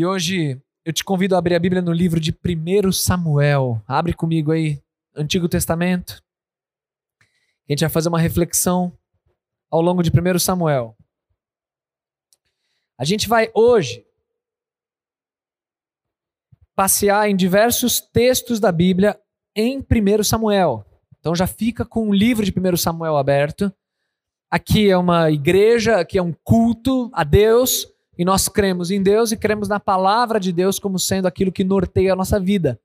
E hoje eu te convido a abrir a Bíblia no livro de 1 Samuel. Abre comigo aí, Antigo Testamento. A gente vai fazer uma reflexão ao longo de 1 Samuel. A gente vai hoje passear em diversos textos da Bíblia em 1 Samuel. Então já fica com o livro de 1 Samuel aberto. Aqui é uma igreja, aqui é um culto a Deus e nós cremos em Deus e cremos na palavra de Deus como sendo aquilo que norteia a nossa vida.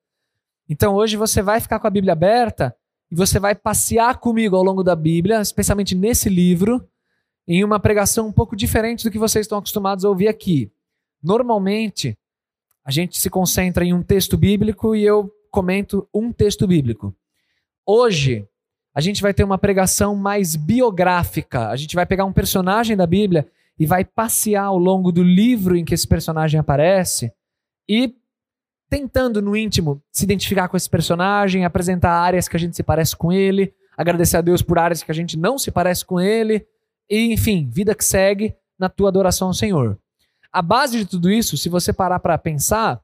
Então hoje você vai ficar com a Bíblia aberta e você vai passear comigo ao longo da Bíblia, especialmente nesse livro, em uma pregação um pouco diferente do que vocês estão acostumados a ouvir aqui. Normalmente, a gente se concentra em um texto bíblico e eu comento um texto bíblico. Hoje, a gente vai ter uma pregação mais biográfica. A gente vai pegar um personagem da Bíblia e vai passear ao longo do livro em que esse personagem aparece e tentando no íntimo se identificar com esse personagem, apresentar áreas que a gente se parece com ele, agradecer a Deus por áreas que a gente não se parece com ele, e enfim, vida que segue na tua adoração ao Senhor. A base de tudo isso, se você parar para pensar,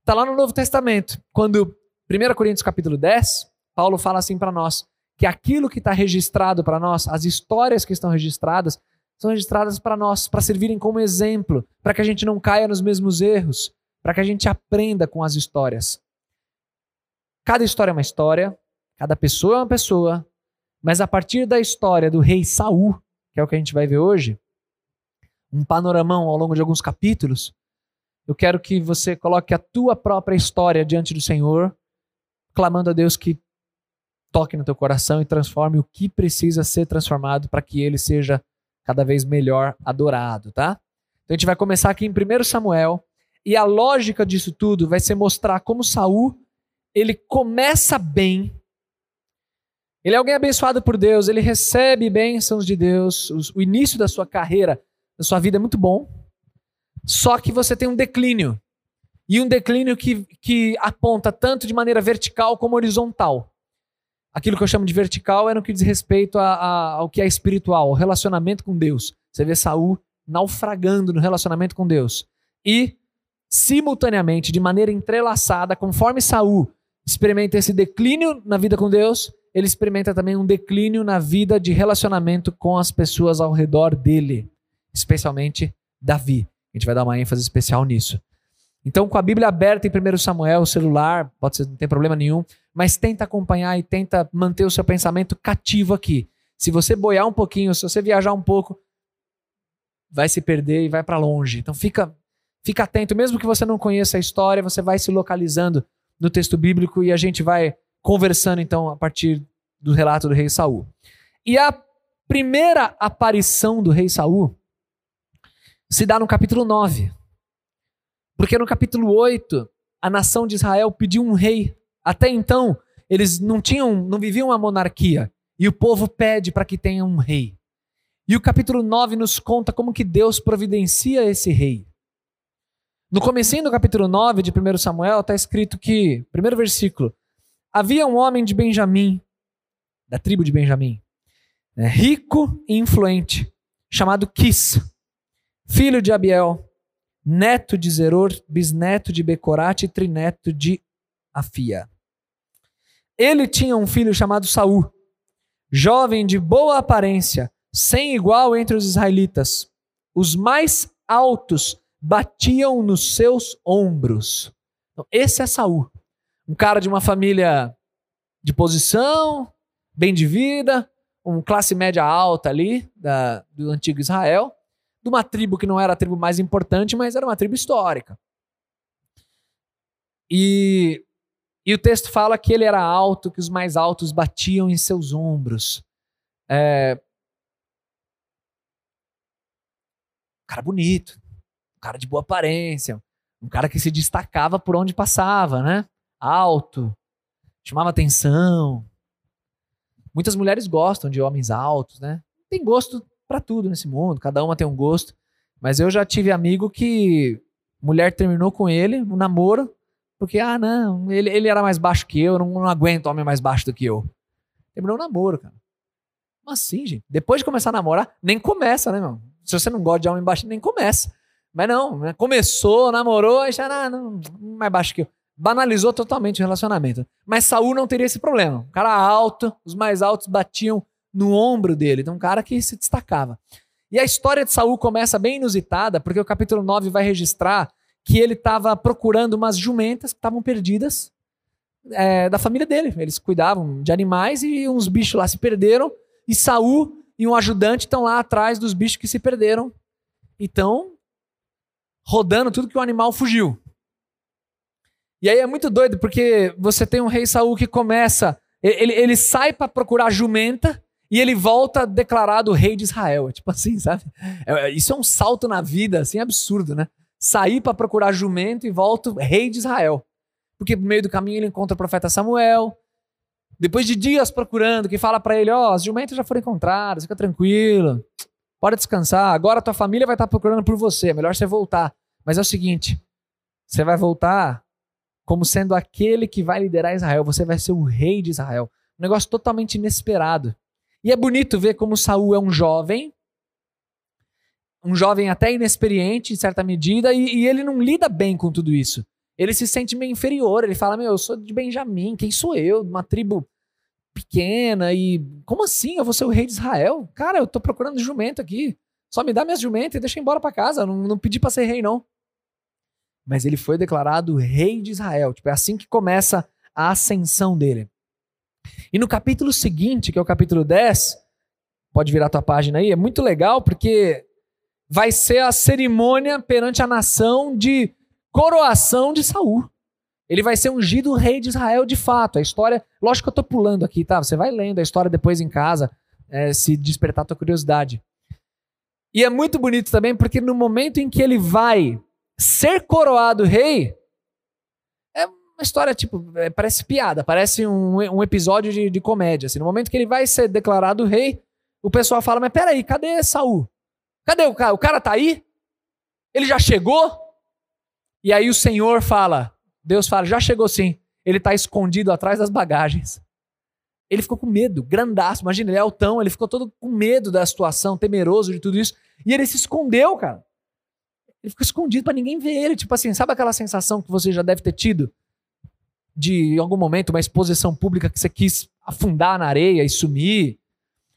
está lá no Novo Testamento, quando 1 Coríntios capítulo 10, Paulo fala assim para nós, que aquilo que está registrado para nós, as histórias que estão registradas, são registradas para nós, para servirem como exemplo, para que a gente não caia nos mesmos erros, para que a gente aprenda com as histórias. Cada história é uma história, cada pessoa é uma pessoa, mas a partir da história do rei Saul, que é o que a gente vai ver hoje, um panoramão ao longo de alguns capítulos, eu quero que você coloque a tua própria história diante do Senhor, clamando a Deus que toque no teu coração e transforme o que precisa ser transformado para que ele seja cada vez melhor adorado, tá? Então a gente vai começar aqui em 1 Samuel, e a lógica disso tudo vai ser mostrar como Saul, ele começa bem. Ele é alguém abençoado por Deus, ele recebe bênçãos de Deus, o início da sua carreira, da sua vida é muito bom. Só que você tem um declínio. E um declínio que, que aponta tanto de maneira vertical como horizontal aquilo que eu chamo de vertical é no que diz respeito a, a, ao que é espiritual, ao relacionamento com Deus. Você vê Saul naufragando no relacionamento com Deus. E, simultaneamente, de maneira entrelaçada, conforme Saul experimenta esse declínio na vida com Deus, ele experimenta também um declínio na vida de relacionamento com as pessoas ao redor dele, especialmente Davi. A gente vai dar uma ênfase especial nisso. Então, com a Bíblia aberta em 1 Samuel, o celular, pode ser, não tem problema nenhum, mas tenta acompanhar e tenta manter o seu pensamento cativo aqui. Se você boiar um pouquinho, se você viajar um pouco, vai se perder e vai para longe. Então, fica, fica atento, mesmo que você não conheça a história, você vai se localizando no texto bíblico e a gente vai conversando então a partir do relato do rei Saul. E a primeira aparição do rei Saul se dá no capítulo 9. Porque no capítulo 8, a nação de Israel pediu um rei. Até então, eles não tinham, não viviam uma monarquia. E o povo pede para que tenha um rei. E o capítulo 9 nos conta como que Deus providencia esse rei. No comecinho do capítulo 9 de 1 Samuel está escrito que, primeiro versículo, havia um homem de Benjamim, da tribo de Benjamim, né, rico e influente, chamado Quis, filho de Abiel, neto de Zeror, bisneto de Becorate e trineto de Afia. Ele tinha um filho chamado Saul, jovem de boa aparência, sem igual entre os israelitas. Os mais altos batiam nos seus ombros. Então, esse é Saul, um cara de uma família de posição, bem de vida, uma classe média alta ali da, do antigo Israel de uma tribo que não era a tribo mais importante, mas era uma tribo histórica. E, e o texto fala que ele era alto, que os mais altos batiam em seus ombros. É, cara bonito, um cara de boa aparência, um cara que se destacava por onde passava, né? Alto, chamava atenção. Muitas mulheres gostam de homens altos, né? Tem gosto para tudo nesse mundo, cada uma tem um gosto. Mas eu já tive amigo que mulher terminou com ele, um namoro, porque, ah, não, ele, ele era mais baixo que eu, eu não, não aguento homem mais baixo do que eu. Terminou o namoro, cara. Como assim, gente? Depois de começar a namorar, nem começa, né, meu? Se você não gosta de homem baixo, nem começa. Mas não, né? começou, namorou, aí já, ah, não, mais baixo que eu. Banalizou totalmente o relacionamento. Mas Saul não teria esse problema. Um cara alto, os mais altos batiam no ombro dele. Então, um cara que se destacava. E a história de Saul começa bem inusitada, porque o capítulo 9 vai registrar que ele estava procurando umas jumentas que estavam perdidas é, da família dele. Eles cuidavam de animais e uns bichos lá se perderam. E Saul e um ajudante estão lá atrás dos bichos que se perderam. Então, rodando tudo que o animal fugiu. E aí é muito doido, porque você tem um rei Saul que começa. Ele, ele sai para procurar jumenta e ele volta declarado rei de Israel. É tipo assim, sabe? É, isso é um salto na vida, assim, absurdo, né? Sair para procurar jumento e volto rei de Israel. Porque no meio do caminho ele encontra o profeta Samuel. Depois de dias procurando, que fala para ele: Ó, oh, as jumentas já foram encontradas, fica tranquilo, pode descansar. Agora tua família vai estar tá procurando por você, é melhor você voltar. Mas é o seguinte: você vai voltar como sendo aquele que vai liderar Israel, você vai ser o rei de Israel. Um negócio totalmente inesperado. E é bonito ver como Saul é um jovem, um jovem até inexperiente em certa medida, e, e, ele não lida bem com tudo isso. Ele se sente meio inferior. Ele fala: Meu, eu sou de Benjamim, quem sou eu? Uma tribo pequena, e como assim? Eu vou ser o rei de Israel? Cara, eu tô procurando jumento aqui. Só me dá minhas jumentas e deixa eu embora pra casa. Eu não, não pedi pra ser rei, não. Mas ele foi declarado rei de Israel. Tipo, é assim que começa a ascensão dele. E no capítulo seguinte, que é o capítulo 10, pode virar tua página aí, é muito legal porque vai ser a cerimônia perante a nação de coroação de Saul. Ele vai ser ungido rei de Israel de fato. A história, lógico que eu estou pulando aqui, tá? Você vai lendo a história depois em casa, é, se despertar a tua curiosidade. E é muito bonito também porque no momento em que ele vai ser coroado rei, uma história, tipo, é, parece piada, parece um, um episódio de, de comédia. Assim. No momento que ele vai ser declarado rei, o pessoal fala: Mas peraí, cadê Saul? Cadê o cara? O cara tá aí? Ele já chegou? E aí o Senhor fala: Deus fala, já chegou sim. Ele tá escondido atrás das bagagens. Ele ficou com medo, grandaço. Imagina, ele é altão, ele ficou todo com medo da situação, temeroso de tudo isso. E ele se escondeu, cara. Ele ficou escondido para ninguém ver ele. Tipo assim, sabe aquela sensação que você já deve ter tido? De, em algum momento, uma exposição pública que você quis afundar na areia e sumir.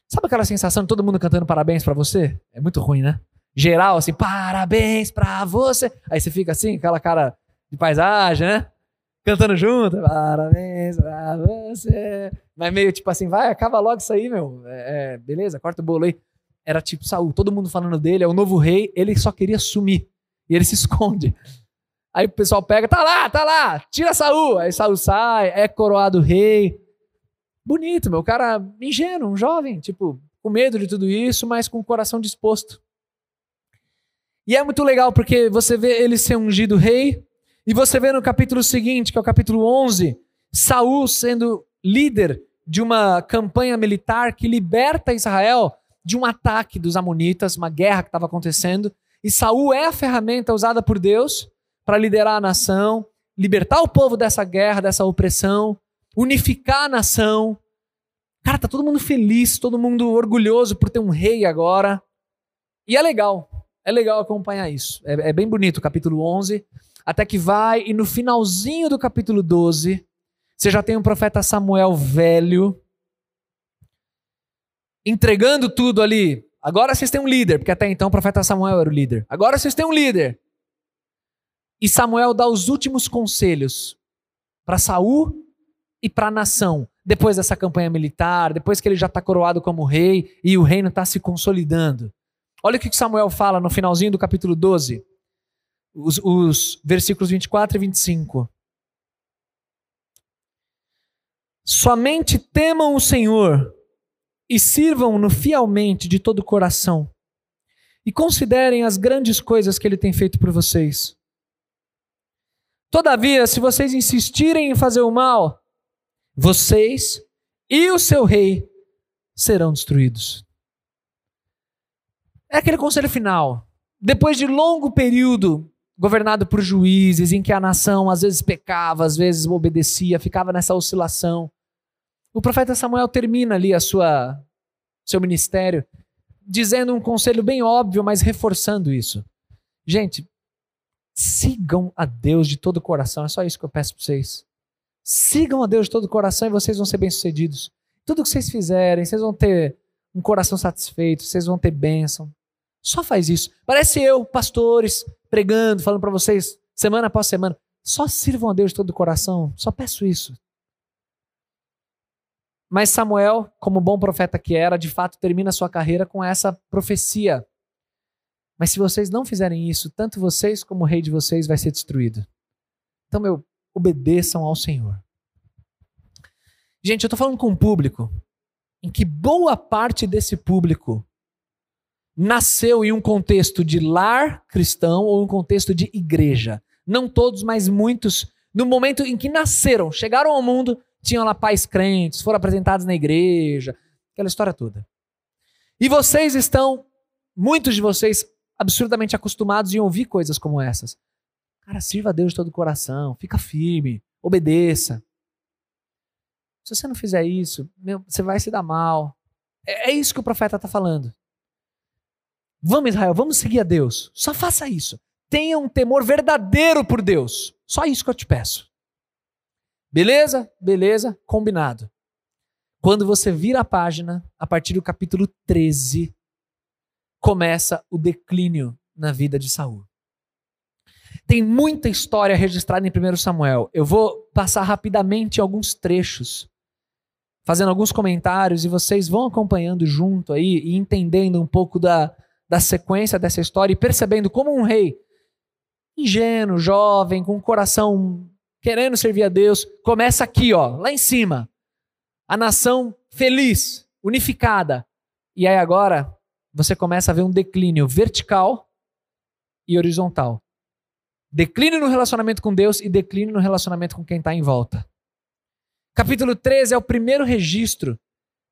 Sabe aquela sensação de todo mundo cantando parabéns para você? É muito ruim, né? Geral, assim, parabéns pra você. Aí você fica assim, aquela cara de paisagem, né? Cantando junto, parabéns pra você. Mas meio tipo assim, vai, acaba logo isso aí, meu. É, é, beleza, corta o bolo aí. Era tipo Saul, todo mundo falando dele, é o novo rei, ele só queria sumir. E ele se esconde. Aí o pessoal pega, tá lá, tá lá, tira Saul. Aí Saul sai, é coroado rei. Bonito, meu cara ingênuo, um jovem, tipo, com medo de tudo isso, mas com o coração disposto. E é muito legal porque você vê ele ser ungido rei, e você vê no capítulo seguinte, que é o capítulo 11, Saul sendo líder de uma campanha militar que liberta Israel de um ataque dos amonitas, uma guerra que estava acontecendo, e Saul é a ferramenta usada por Deus para liderar a nação, libertar o povo dessa guerra, dessa opressão, unificar a nação. Cara, tá todo mundo feliz, todo mundo orgulhoso por ter um rei agora. E é legal, é legal acompanhar isso. É, é bem bonito o capítulo 11, até que vai, e no finalzinho do capítulo 12, você já tem um profeta Samuel velho, entregando tudo ali. Agora vocês têm um líder, porque até então o profeta Samuel era o líder. Agora vocês têm um líder. E Samuel dá os últimos conselhos para Saul e para a nação, depois dessa campanha militar, depois que ele já está coroado como rei e o reino está se consolidando. Olha o que Samuel fala no finalzinho do capítulo 12, os, os versículos 24 e 25. Somente temam o Senhor e sirvam-no fielmente de todo o coração. e considerem as grandes coisas que ele tem feito por vocês. Todavia, se vocês insistirem em fazer o mal, vocês e o seu rei serão destruídos. É aquele conselho final. Depois de longo período governado por juízes, em que a nação às vezes pecava, às vezes obedecia, ficava nessa oscilação. O profeta Samuel termina ali a sua seu ministério dizendo um conselho bem óbvio, mas reforçando isso. Gente, sigam a Deus de todo o coração, é só isso que eu peço para vocês. Sigam a Deus de todo o coração e vocês vão ser bem-sucedidos. Tudo que vocês fizerem, vocês vão ter um coração satisfeito, vocês vão ter bênção. Só faz isso. Parece eu, pastores, pregando, falando para vocês semana após semana. Só sirvam a Deus de todo o coração. Só peço isso. Mas Samuel, como bom profeta que era, de fato termina sua carreira com essa profecia. Mas se vocês não fizerem isso, tanto vocês como o rei de vocês vai ser destruído. Então, meu, obedeçam ao Senhor. Gente, eu estou falando com um público em que boa parte desse público nasceu em um contexto de lar cristão ou um contexto de igreja. Não todos, mas muitos, no momento em que nasceram, chegaram ao mundo, tinham lá pais crentes, foram apresentados na igreja, aquela história toda. E vocês estão, muitos de vocês, absurdamente acostumados em ouvir coisas como essas. Cara, sirva a Deus de todo o coração, fica firme, obedeça. Se você não fizer isso, meu, você vai se dar mal. É, é isso que o profeta está falando. Vamos, Israel, vamos seguir a Deus. Só faça isso. Tenha um temor verdadeiro por Deus. Só isso que eu te peço. Beleza? Beleza? Combinado. Quando você vira a página, a partir do capítulo 13, começa o declínio na vida de Saul. Tem muita história registrada em 1 Samuel. Eu vou passar rapidamente alguns trechos, fazendo alguns comentários, e vocês vão acompanhando junto aí e entendendo um pouco da, da sequência dessa história e percebendo como um rei ingênuo, jovem, com o coração querendo servir a Deus, começa aqui, ó, lá em cima. A nação feliz, unificada. E aí agora você começa a ver um declínio vertical e horizontal. Declínio no relacionamento com Deus e declínio no relacionamento com quem está em volta. Capítulo 13 é o primeiro registro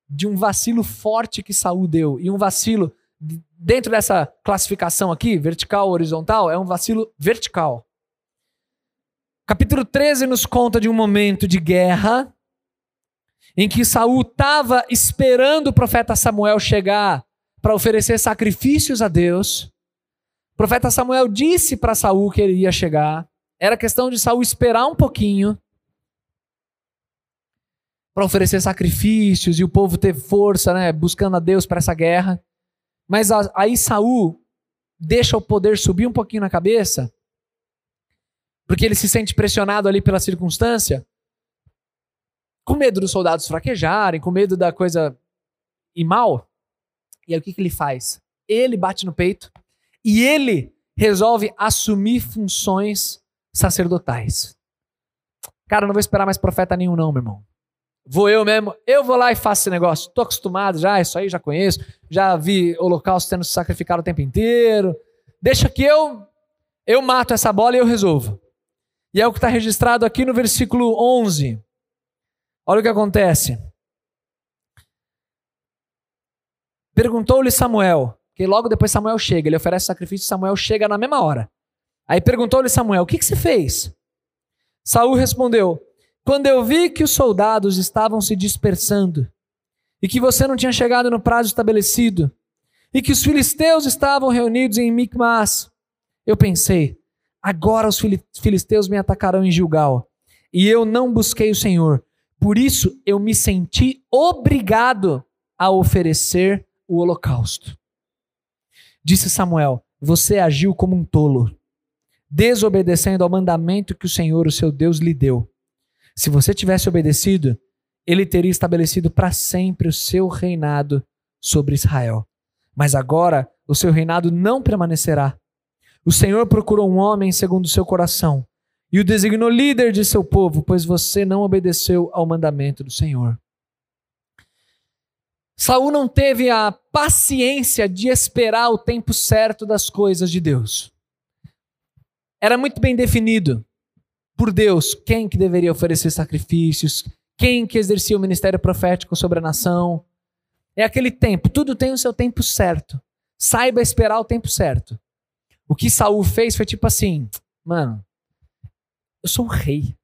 de um vacilo forte que Saul deu. E um vacilo dentro dessa classificação aqui, vertical, horizontal, é um vacilo vertical. Capítulo 13 nos conta de um momento de guerra em que Saul estava esperando o profeta Samuel chegar para oferecer sacrifícios a Deus. O profeta Samuel disse para Saul que ele ia chegar. Era questão de Saul esperar um pouquinho para oferecer sacrifícios e o povo ter força, né, buscando a Deus para essa guerra. Mas aí Saul deixa o poder subir um pouquinho na cabeça, porque ele se sente pressionado ali pela circunstância, com medo dos soldados fraquejarem, com medo da coisa ir mal. E aí o que, que ele faz? Ele bate no peito e ele resolve assumir funções sacerdotais. Cara, não vou esperar mais profeta nenhum, não, meu irmão. Vou eu mesmo, eu vou lá e faço esse negócio. Tô acostumado já, isso aí já conheço. Já vi holocausto sendo sacrificado o tempo inteiro. Deixa que eu eu mato essa bola e eu resolvo. E é o que está registrado aqui no versículo 11. Olha o que acontece. Perguntou-lhe Samuel, que logo depois Samuel chega, ele oferece sacrifício, Samuel chega na mesma hora. Aí perguntou-lhe Samuel: O que, que você fez? Saul respondeu: quando eu vi que os soldados estavam se dispersando, e que você não tinha chegado no prazo estabelecido, e que os filisteus estavam reunidos em Micmas, eu pensei: agora os filisteus me atacarão em Gilgal, e eu não busquei o Senhor. Por isso eu me senti obrigado a oferecer o holocausto. Disse Samuel: Você agiu como um tolo, desobedecendo ao mandamento que o Senhor, o seu Deus, lhe deu. Se você tivesse obedecido, ele teria estabelecido para sempre o seu reinado sobre Israel. Mas agora o seu reinado não permanecerá. O Senhor procurou um homem segundo o seu coração e o designou líder de seu povo, pois você não obedeceu ao mandamento do Senhor. Saul não teve a paciência de esperar o tempo certo das coisas de Deus. Era muito bem definido por Deus quem que deveria oferecer sacrifícios, quem que exercia o ministério profético sobre a nação. É aquele tempo, tudo tem o seu tempo certo. Saiba esperar o tempo certo. O que Saul fez foi tipo assim, mano, eu sou o rei.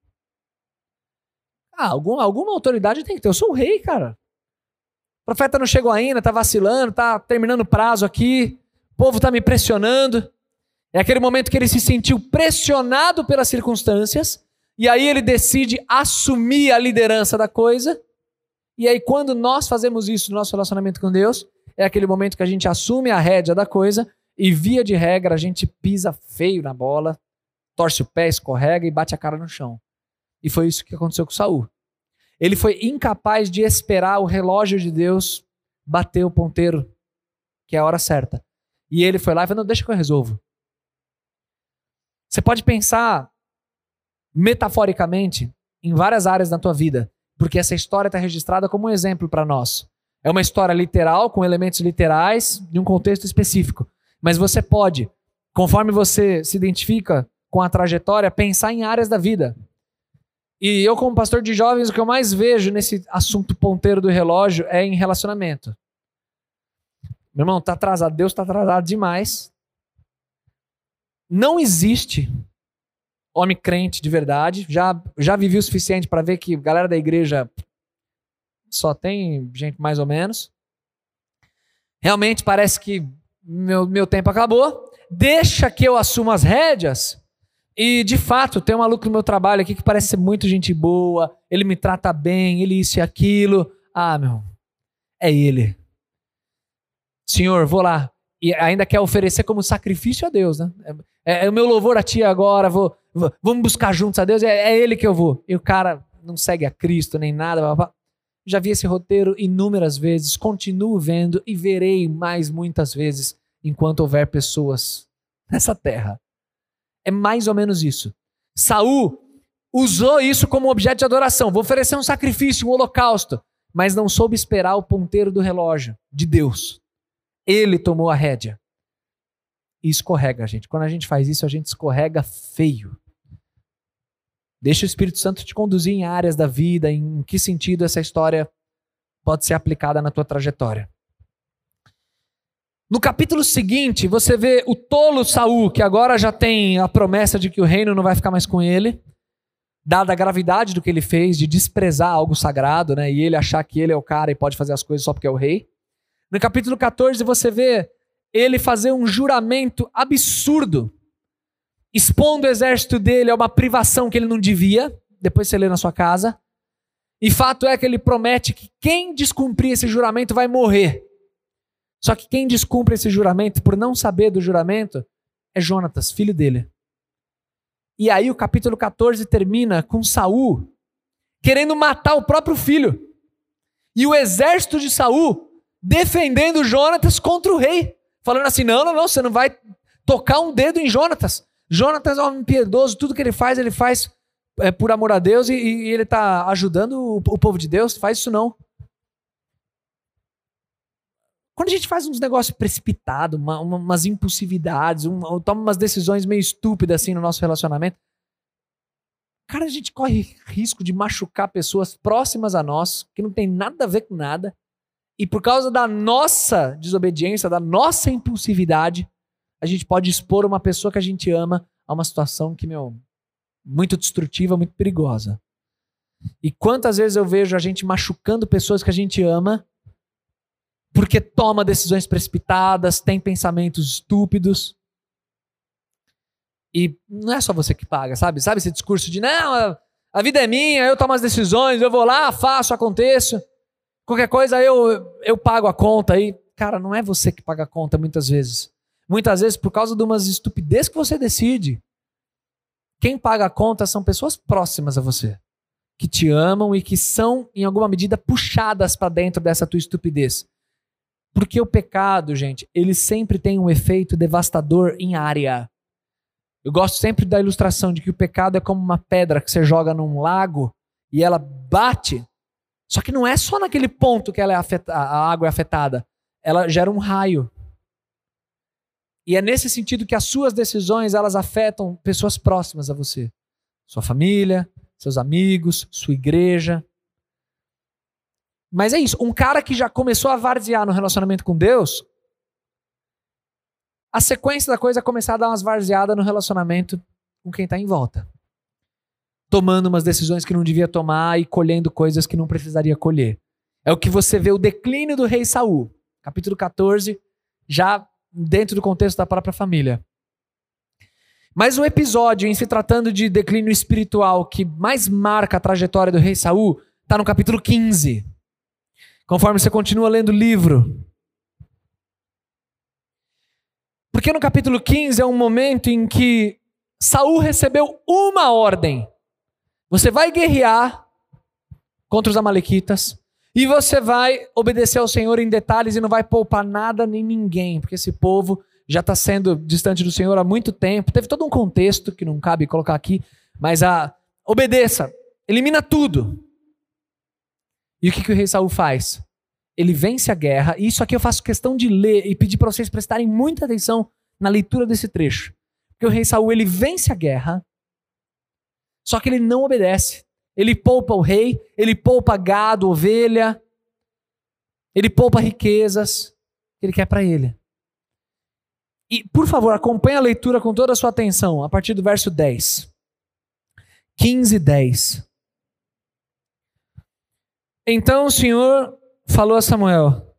Ah, algum, alguma autoridade tem que ter. Eu sou o rei, cara. O profeta não chegou ainda, tá vacilando, tá terminando o prazo aqui. O povo tá me pressionando. É aquele momento que ele se sentiu pressionado pelas circunstâncias. E aí ele decide assumir a liderança da coisa. E aí, quando nós fazemos isso no nosso relacionamento com Deus, é aquele momento que a gente assume a rédea da coisa e, via de regra, a gente pisa feio na bola, torce o pé, escorrega e bate a cara no chão. E foi isso que aconteceu com Saul. Ele foi incapaz de esperar o relógio de Deus bater o ponteiro, que é a hora certa. E ele foi lá e falou: Não, deixa que eu resolvo. Você pode pensar metaforicamente em várias áreas da tua vida, porque essa história está registrada como um exemplo para nós. É uma história literal, com elementos literais, de um contexto específico. Mas você pode, conforme você se identifica com a trajetória, pensar em áreas da vida. E eu, como pastor de jovens, o que eu mais vejo nesse assunto ponteiro do relógio é em relacionamento. Meu irmão, tá atrasado. Deus está atrasado demais. Não existe homem crente de verdade. Já, já vivi o suficiente para ver que galera da igreja só tem gente mais ou menos. Realmente parece que meu, meu tempo acabou. Deixa que eu assuma as rédeas. E, de fato, tem um maluco no meu trabalho aqui que parece ser muito gente boa. Ele me trata bem, ele isso e aquilo. Ah, meu, é ele. Senhor, vou lá. E ainda quer oferecer como sacrifício a Deus, né? É, é o meu louvor a ti agora, vou, vou, vamos buscar juntos a Deus, é, é ele que eu vou. E o cara não segue a Cristo nem nada. Blá, blá. Já vi esse roteiro inúmeras vezes, continuo vendo e verei mais muitas vezes enquanto houver pessoas nessa terra. É mais ou menos isso. Saul usou isso como objeto de adoração. Vou oferecer um sacrifício, um holocausto, mas não soube esperar o ponteiro do relógio de Deus. Ele tomou a rédea e escorrega, gente. Quando a gente faz isso, a gente escorrega feio. Deixa o Espírito Santo te conduzir em áreas da vida, em que sentido essa história pode ser aplicada na tua trajetória. No capítulo seguinte, você vê o tolo Saul, que agora já tem a promessa de que o reino não vai ficar mais com ele, dada a gravidade do que ele fez, de desprezar algo sagrado, né? E ele achar que ele é o cara e pode fazer as coisas só porque é o rei. No capítulo 14, você vê ele fazer um juramento absurdo, expondo o exército dele a uma privação que ele não devia, depois você lê na sua casa. E fato é que ele promete que quem descumprir esse juramento vai morrer. Só que quem descumpre esse juramento, por não saber do juramento, é Jonatas, filho dele. E aí o capítulo 14 termina com Saul querendo matar o próprio filho. E o exército de Saul defendendo Jonatas contra o rei falando assim: não, não, não, você não vai tocar um dedo em Jonatas. Jonatas é um homem piedoso, tudo que ele faz, ele faz é, por amor a Deus e, e ele está ajudando o, o, povo de Deus. Faz isso não. Quando a gente faz uns negócios precipitados, uma, uma, umas impulsividades, uma, toma umas decisões meio estúpidas assim no nosso relacionamento, cara, a gente corre risco de machucar pessoas próximas a nós, que não tem nada a ver com nada, e por causa da nossa desobediência, da nossa impulsividade, a gente pode expor uma pessoa que a gente ama a uma situação que, meu, muito destrutiva, muito perigosa. E quantas vezes eu vejo a gente machucando pessoas que a gente ama porque toma decisões precipitadas, tem pensamentos estúpidos. E não é só você que paga, sabe? Sabe esse discurso de não, a vida é minha, eu tomo as decisões, eu vou lá, faço, aconteço. Qualquer coisa eu, eu pago a conta aí. Cara, não é você que paga a conta muitas vezes. Muitas vezes por causa de umas estupidez que você decide. Quem paga a conta são pessoas próximas a você, que te amam e que são, em alguma medida, puxadas para dentro dessa tua estupidez. Porque o pecado, gente, ele sempre tem um efeito devastador em área. Eu gosto sempre da ilustração de que o pecado é como uma pedra que você joga num lago e ela bate Só que não é só naquele ponto que ela é afeta, a água é afetada. Ela gera um raio. E é nesse sentido que as suas decisões elas afetam pessoas próximas a você. Sua família, seus amigos, sua igreja. Mas é isso. Um cara que já começou a varzear no relacionamento com Deus, a sequência da coisa é começar a dar umas varzeadas no relacionamento com quem está em volta. Tomando umas decisões que não devia tomar e colhendo coisas que não precisaria colher. É o que você vê o declínio do rei Saul. Capítulo 14, já dentro do contexto da própria família. Mas o episódio em se tratando de declínio espiritual que mais marca a trajetória do rei Saul está no capítulo 15. Conforme você continua lendo o livro. Porque no capítulo 15 é um momento em que Saul recebeu uma ordem. Você vai guerrear contra os amalequitas e você vai obedecer ao Senhor em detalhes e não vai poupar nada nem ninguém, porque esse povo já está sendo distante do Senhor há muito tempo. Teve todo um contexto que não cabe colocar aqui, mas a obedeça, elimina tudo. E o que, que o rei Saul faz? Ele vence a guerra, e isso aqui eu faço questão de ler e pedir para vocês prestarem muita atenção na leitura desse trecho. Porque o rei Saul ele vence a guerra, só que ele não obedece. Ele poupa o rei, ele poupa gado, ovelha, ele poupa riquezas que ele quer para ele. E, por favor, acompanhe a leitura com toda a sua atenção, a partir do verso 10. 15, 10. Então o Senhor falou a Samuel: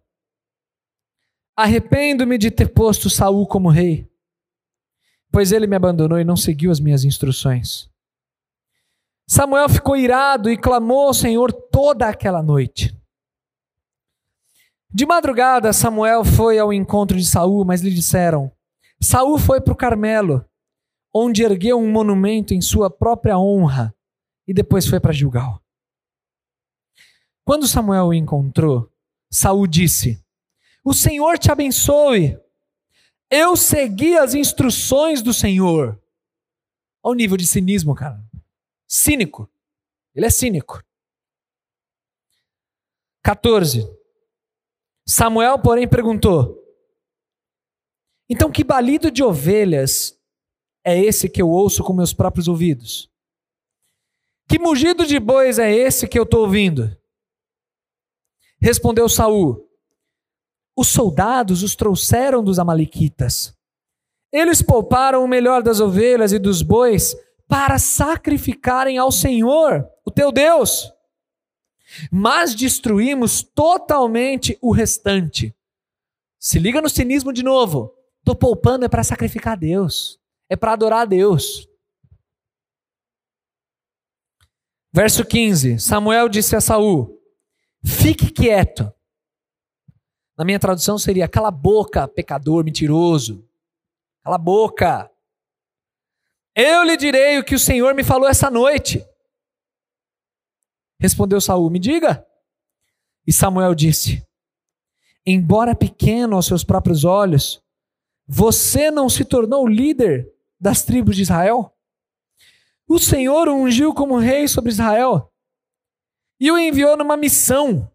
Arrependo-me de ter posto Saul como rei, pois ele me abandonou e não seguiu as minhas instruções. Samuel ficou irado e clamou ao Senhor toda aquela noite. De madrugada, Samuel foi ao encontro de Saul, mas lhe disseram: Saul foi para o Carmelo, onde ergueu um monumento em sua própria honra, e depois foi para Gilgal. Quando Samuel o encontrou, Saul disse: O Senhor te abençoe. Eu segui as instruções do Senhor. Olha o nível de cinismo, cara. Cínico. Ele é cínico. 14. Samuel, porém, perguntou: Então, que balido de ovelhas é esse que eu ouço com meus próprios ouvidos? Que mugido de bois é esse que eu estou ouvindo? Respondeu Saul: Os soldados os trouxeram dos amalequitas. Eles pouparam o melhor das ovelhas e dos bois para sacrificarem ao Senhor, o teu Deus. Mas destruímos totalmente o restante. Se liga no cinismo de novo. Estou poupando é para sacrificar a Deus, é para adorar a Deus. Verso 15: Samuel disse a Saul: Fique quieto. Na minha tradução seria: Cala a boca, pecador mentiroso. Cala a boca. Eu lhe direi o que o Senhor me falou essa noite. Respondeu Saul: Me diga. E Samuel disse: Embora pequeno aos seus próprios olhos, você não se tornou líder das tribos de Israel? O Senhor o ungiu como rei sobre Israel e o enviou numa missão,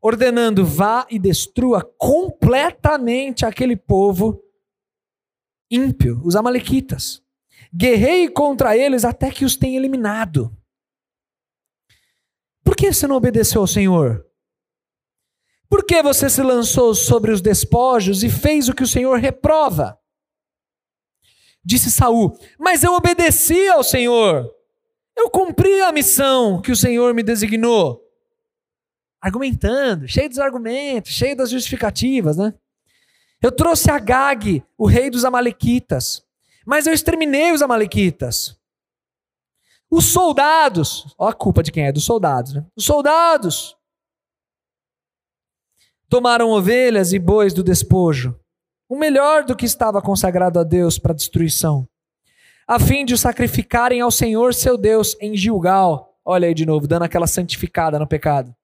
ordenando: vá e destrua completamente aquele povo ímpio, os Amalequitas. Guerrei contra eles até que os tenha eliminado. Por que você não obedeceu ao Senhor? Por que você se lançou sobre os despojos e fez o que o Senhor reprova? Disse Saul: Mas eu obedeci ao Senhor. Eu cumpri a missão que o Senhor me designou. Argumentando, cheio dos argumentos, cheio das justificativas, né? Eu trouxe a Gag, o rei dos Amalequitas. Mas eu exterminei os amalequitas. Os soldados, ó a culpa de quem é, dos soldados, né? Os soldados tomaram ovelhas e bois do despojo, o melhor do que estava consagrado a Deus para destruição, a fim de o sacrificarem ao Senhor seu Deus em Gilgal. Olha aí de novo, dando aquela santificada no pecado.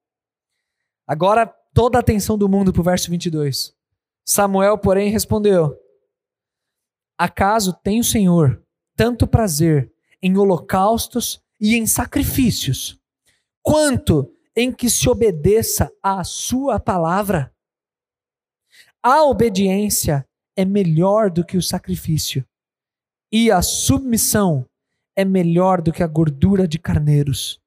Agora toda a atenção do mundo para o verso 22. Samuel, porém, respondeu: Acaso tem o Senhor tanto prazer em holocaustos e em sacrifícios, quanto em que se obedeça à sua palavra. A obediência é melhor do que o sacrifício, e a submissão é melhor do que a gordura de carneiros.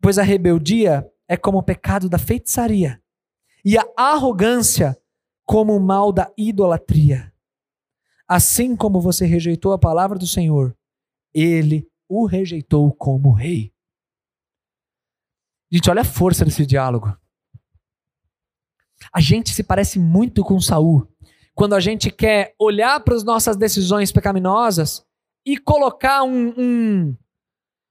Pois a rebeldia é como o pecado da feitiçaria, e a arrogância como o mal da idolatria. Assim como você rejeitou a palavra do Senhor, ele o rejeitou como rei. Gente, olha a força desse diálogo. A gente se parece muito com Saul quando a gente quer olhar para as nossas decisões pecaminosas e colocar um, um,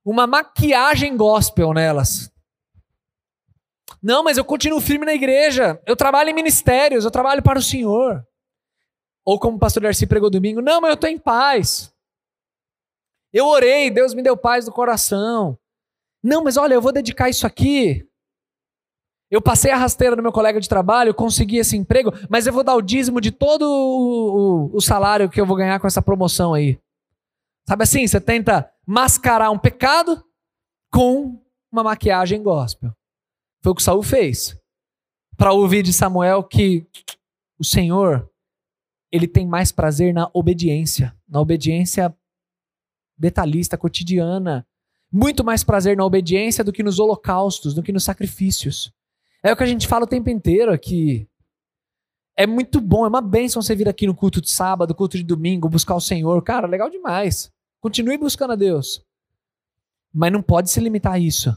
uma maquiagem gospel nelas. Não, mas eu continuo firme na igreja, eu trabalho em ministérios, eu trabalho para o Senhor. Ou como o pastor Darcy pregou domingo, não, mas eu estou em paz. Eu orei, Deus me deu paz no coração. Não, mas olha, eu vou dedicar isso aqui eu passei a rasteira no meu colega de trabalho, consegui esse emprego, mas eu vou dar o dízimo de todo o, o, o salário que eu vou ganhar com essa promoção aí. Sabe assim? Você tenta mascarar um pecado com uma maquiagem gospel. Foi o que Saul fez. Para ouvir de Samuel que o Senhor, ele tem mais prazer na obediência, na obediência detalhista, cotidiana. Muito mais prazer na obediência do que nos holocaustos, do que nos sacrifícios. É o que a gente fala o tempo inteiro aqui. É muito bom, é uma bênção você vir aqui no culto de sábado, culto de domingo, buscar o Senhor. Cara, legal demais. Continue buscando a Deus. Mas não pode se limitar a isso.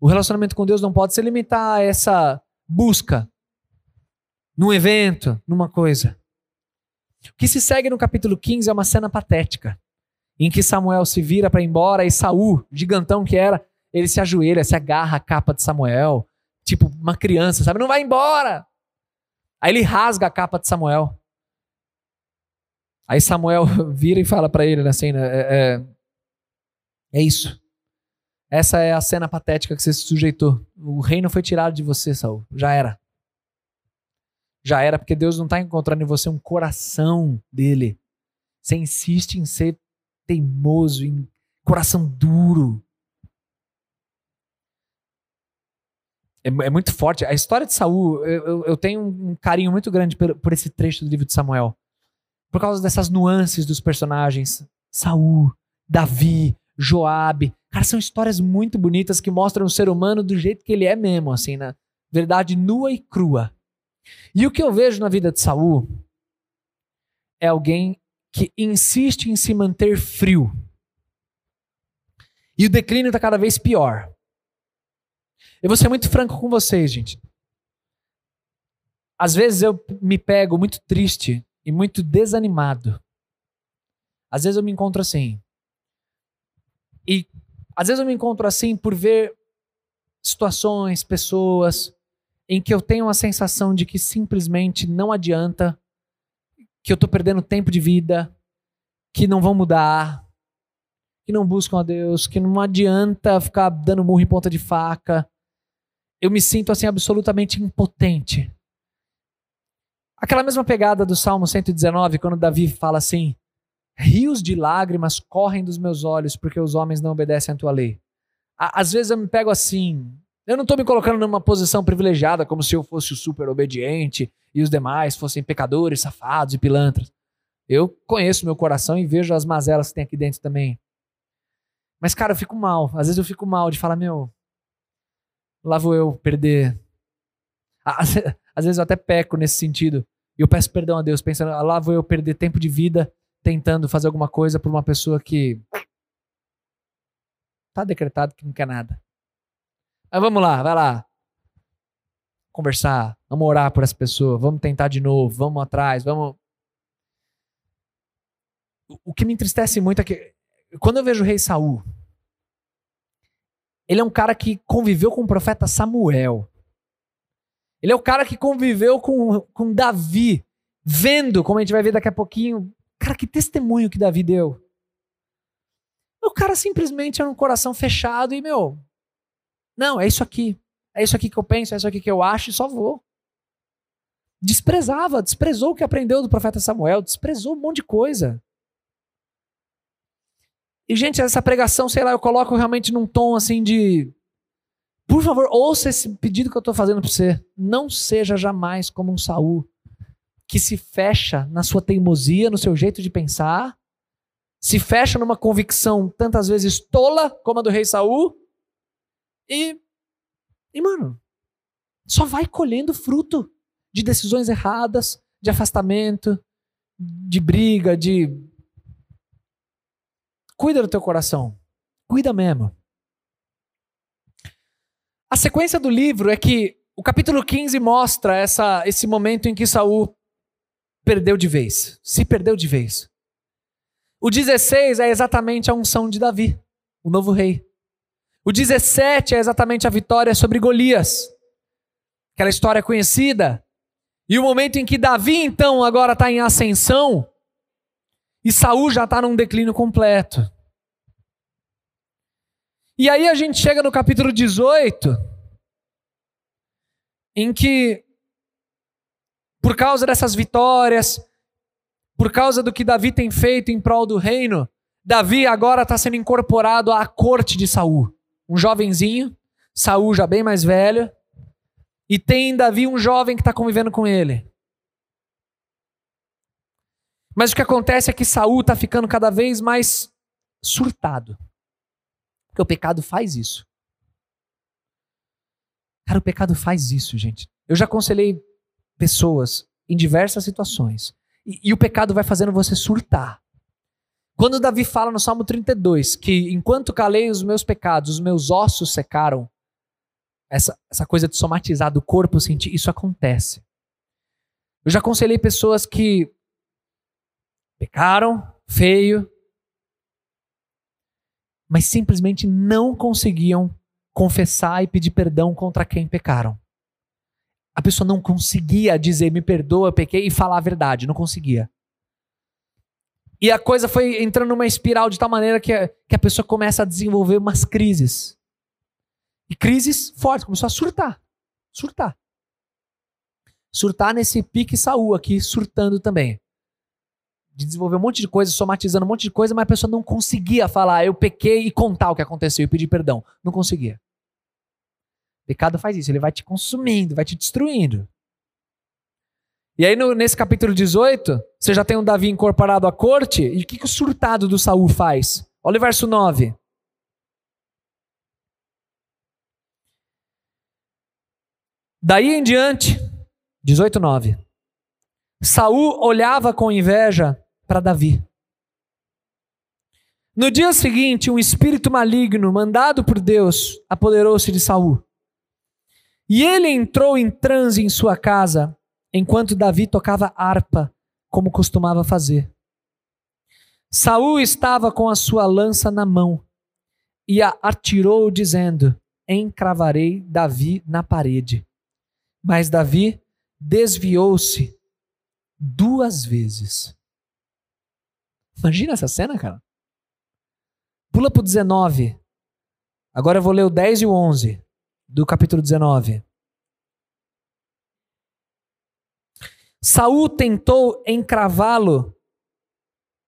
O relacionamento com Deus não pode se limitar a essa busca num evento, numa coisa. O que se segue no capítulo 15 é uma cena patética, em que Samuel se vira para ir embora e Saul, gigantão que era, ele se ajoelha, se agarra à capa de Samuel, tipo uma criança, sabe? Não vai embora. Aí ele rasga a capa de Samuel. Aí Samuel vira e fala para ele assim, né, é, é, é, isso. Essa é a cena patética que você se sujeitou. O reino foi tirado de você, Saul. Já era. Já era porque Deus não está encontrando em você um coração dele. Você insiste em ser teimoso, em coração duro. É, é, muito forte. A história de Saul, eu, eu, tenho um carinho muito grande por, por, esse trecho do livro de Samuel. Por causa dessas nuances dos personagens. Saul, Davi, Joabe. Cara, são histórias muito bonitas que mostram o ser humano do jeito que ele é mesmo, assim, na verdade nua e crua. E o que eu vejo na vida de Saul é alguém que insiste em se manter frio. E o declínio está cada vez pior. Eu vou ser muito franco com vocês, gente. Às vezes eu me pego muito triste e muito desanimado. Às vezes eu me encontro assim. E às vezes eu me encontro assim por ver situações, pessoas em que eu tenho a sensação de que simplesmente não adianta, que eu estou perdendo tempo de vida, que não vão mudar, que não buscam a Deus, que não adianta ficar dando murro em ponta de faca, eu me sinto assim absolutamente impotente. Aquela mesma pegada do Salmo 119, quando Davi fala assim: Rios de lágrimas correm dos meus olhos porque os homens não obedecem à tua lei. Às vezes eu me pego assim. Eu não estou me colocando numa posição privilegiada, como se eu fosse o super obediente e os demais fossem pecadores, safados e pilantras. Eu conheço meu coração e vejo as mazelas que tem aqui dentro também. Mas, cara, eu fico mal. Às vezes eu fico mal de falar, meu, lá vou eu perder. Às vezes eu até peco nesse sentido. E eu peço perdão a Deus, pensando, ah, lá vou eu perder tempo de vida tentando fazer alguma coisa por uma pessoa que tá decretado que não quer nada. Mas vamos lá, vai lá. Conversar, vamos orar por essa pessoa, vamos tentar de novo, vamos atrás, vamos. O que me entristece muito é que quando eu vejo o rei Saul, ele é um cara que conviveu com o profeta Samuel. Ele é o cara que conviveu com, com Davi, vendo, como a gente vai ver daqui a pouquinho. Cara, que testemunho que Davi deu. O cara simplesmente era um coração fechado e, meu, não, é isso aqui. É isso aqui que eu penso, é isso aqui que eu acho e só vou. Desprezava, desprezou o que aprendeu do profeta Samuel, desprezou um monte de coisa. E, gente, essa pregação, sei lá, eu coloco realmente num tom assim de. Por favor, ouça esse pedido que eu estou fazendo para você. Não seja jamais como um Saul que se fecha na sua teimosia, no seu jeito de pensar, se fecha numa convicção tantas vezes tola como a do rei Saul e e mano, só vai colhendo fruto de decisões erradas, de afastamento, de briga, de cuida do teu coração. Cuida mesmo. A sequência do livro é que o capítulo 15 mostra essa, esse momento em que Saul perdeu de vez, se perdeu de vez. O 16 é exatamente a unção de Davi, o novo rei. O 17 é exatamente a vitória sobre Golias, aquela história conhecida. E o momento em que Davi, então, agora está em ascensão e Saul já está num declínio completo. E aí a gente chega no capítulo 18, em que, por causa dessas vitórias, por causa do que Davi tem feito em prol do reino, Davi agora está sendo incorporado à corte de Saul. Um jovenzinho, Saul já bem mais velho, e tem Davi um jovem que está convivendo com ele. Mas o que acontece é que Saul está ficando cada vez mais surtado. Porque o pecado faz isso. Cara, o pecado faz isso, gente. Eu já aconselhei pessoas em diversas situações. E, e, o pecado vai fazendo você surtar. Quando Davi fala no Salmo 32 que enquanto calei os meus pecados, os meus ossos secaram, essa, essa coisa de somatizar do corpo sentir, isso acontece. Eu já aconselhei pessoas que pecaram feio, mas simplesmente não conseguiam confessar e pedir perdão contra quem pecaram. A pessoa não conseguia dizer me perdoa, pequei e falar a verdade, não conseguia. E a coisa foi entrando numa espiral de tal maneira que a, que a pessoa começa a desenvolver umas crises. E crises fortes, começou a surtar. Surtar. Surtar nesse pique Saul aqui, surtando também de desenvolver um monte de coisa, somatizando um monte de coisa, mas a pessoa não conseguia falar, eu pequei e contar o que aconteceu e pedir perdão. Não conseguia. pecado faz isso, ele vai te consumindo, vai te destruindo. E aí, no, nesse capítulo 18, você já tem um Davi incorporado à corte, e o que, que o surtado do Saul faz? Olha o verso 9. Daí em diante, 18, 9. Saul olhava com inveja para Davi. No dia seguinte, um espírito maligno, mandado por Deus, apoderou-se de Saul. E ele entrou em transe em sua casa, enquanto Davi tocava harpa, como costumava fazer. Saul estava com a sua lança na mão e a atirou, dizendo: Encravarei Davi na parede. Mas Davi desviou-se duas vezes. Imagina essa cena, cara. Pula pro 19. Agora eu vou ler o 10 e o 11 do capítulo 19. Saul tentou encravá-lo.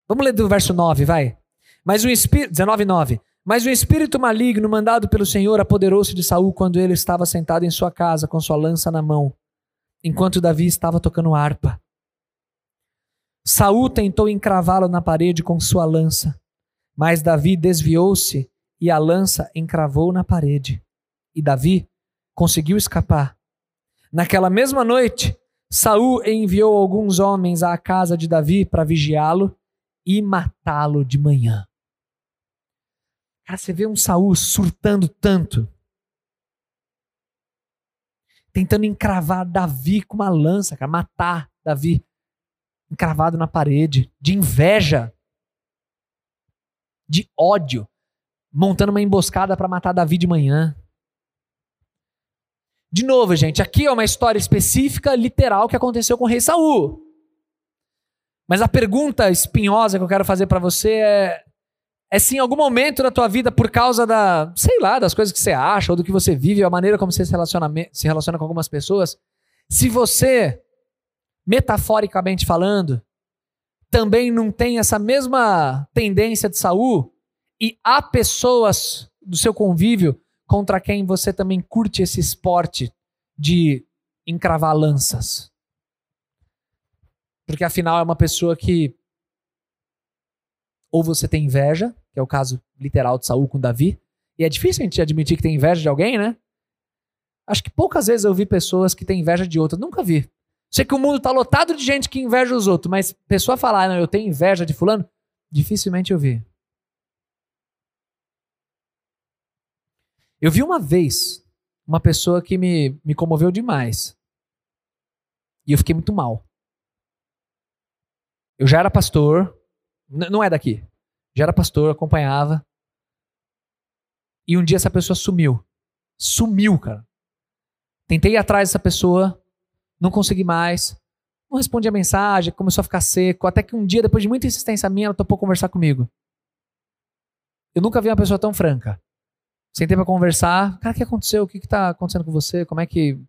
Vamos ler do verso 9, vai. Mas o espírito 19 9. Mas o espírito maligno mandado pelo Senhor apoderou-se de Saul quando ele estava sentado em sua casa com sua lança na mão, enquanto Davi estava tocando harpa. Saul tentou encravá-lo na parede com sua lança, mas Davi desviou-se e a lança encravou na parede. E Davi conseguiu escapar. Naquela mesma noite, Saul enviou alguns homens à casa de Davi para vigiá-lo e matá-lo de manhã. Cara, você vê um Saul surtando tanto, tentando encravar Davi com uma lança, cara, matar Davi encravado na parede, de inveja, de ódio, montando uma emboscada para matar Davi de manhã. De novo, gente, aqui é uma história específica, literal, que aconteceu com o rei Saul. Mas a pergunta espinhosa que eu quero fazer para você é: é se em algum momento da tua vida, por causa da, sei lá, das coisas que você acha, ou do que você vive, a maneira como você se relaciona, se relaciona com algumas pessoas, se você metaforicamente falando, também não tem essa mesma tendência de Saul e há pessoas do seu convívio contra quem você também curte esse esporte de encravar lanças. Porque afinal é uma pessoa que ou você tem inveja, que é o caso literal de Saul com Davi, e é difícil a gente admitir que tem inveja de alguém, né? Acho que poucas vezes eu vi pessoas que têm inveja de outras. Nunca vi. Sei que o mundo tá lotado de gente que inveja os outros, mas pessoa falar, não, eu tenho inveja de fulano, dificilmente eu vi. Eu vi uma vez uma pessoa que me, me comoveu demais. E eu fiquei muito mal. Eu já era pastor, não é daqui. Já era pastor, acompanhava. E um dia essa pessoa sumiu. Sumiu, cara. Tentei ir atrás dessa pessoa, não consegui mais. Não respondi a mensagem, começou a ficar seco. Até que um dia, depois de muita insistência minha, ela topou conversar comigo. Eu nunca vi uma pessoa tão franca. Sentei pra conversar. Cara, o que aconteceu? O que, que tá acontecendo com você? Como é que.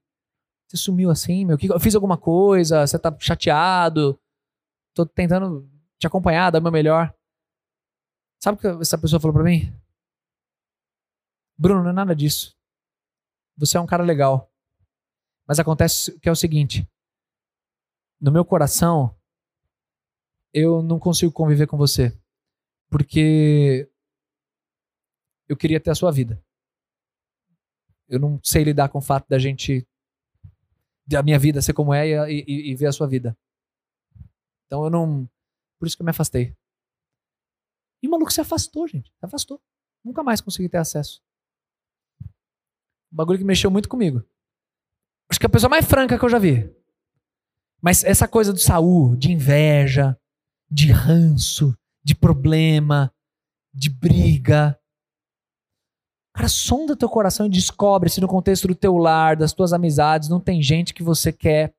Você sumiu assim, meu? Eu fiz alguma coisa? Você tá chateado? Tô tentando te acompanhar, dar o meu melhor. Sabe o que essa pessoa falou pra mim? Bruno, não é nada disso. Você é um cara legal. Mas acontece que é o seguinte: no meu coração, eu não consigo conviver com você. Porque eu queria ter a sua vida. Eu não sei lidar com o fato da gente. da minha vida ser como é e, e, e ver a sua vida. Então eu não. Por isso que eu me afastei. E o maluco se afastou, gente. Se afastou. Nunca mais consegui ter acesso. Um bagulho que mexeu muito comigo. Acho que é a pessoa mais franca que eu já vi. Mas essa coisa do Saul, de inveja, de ranço, de problema, de briga. Cara, sonda teu coração e descobre se no contexto do teu lar, das tuas amizades, não tem gente que você quer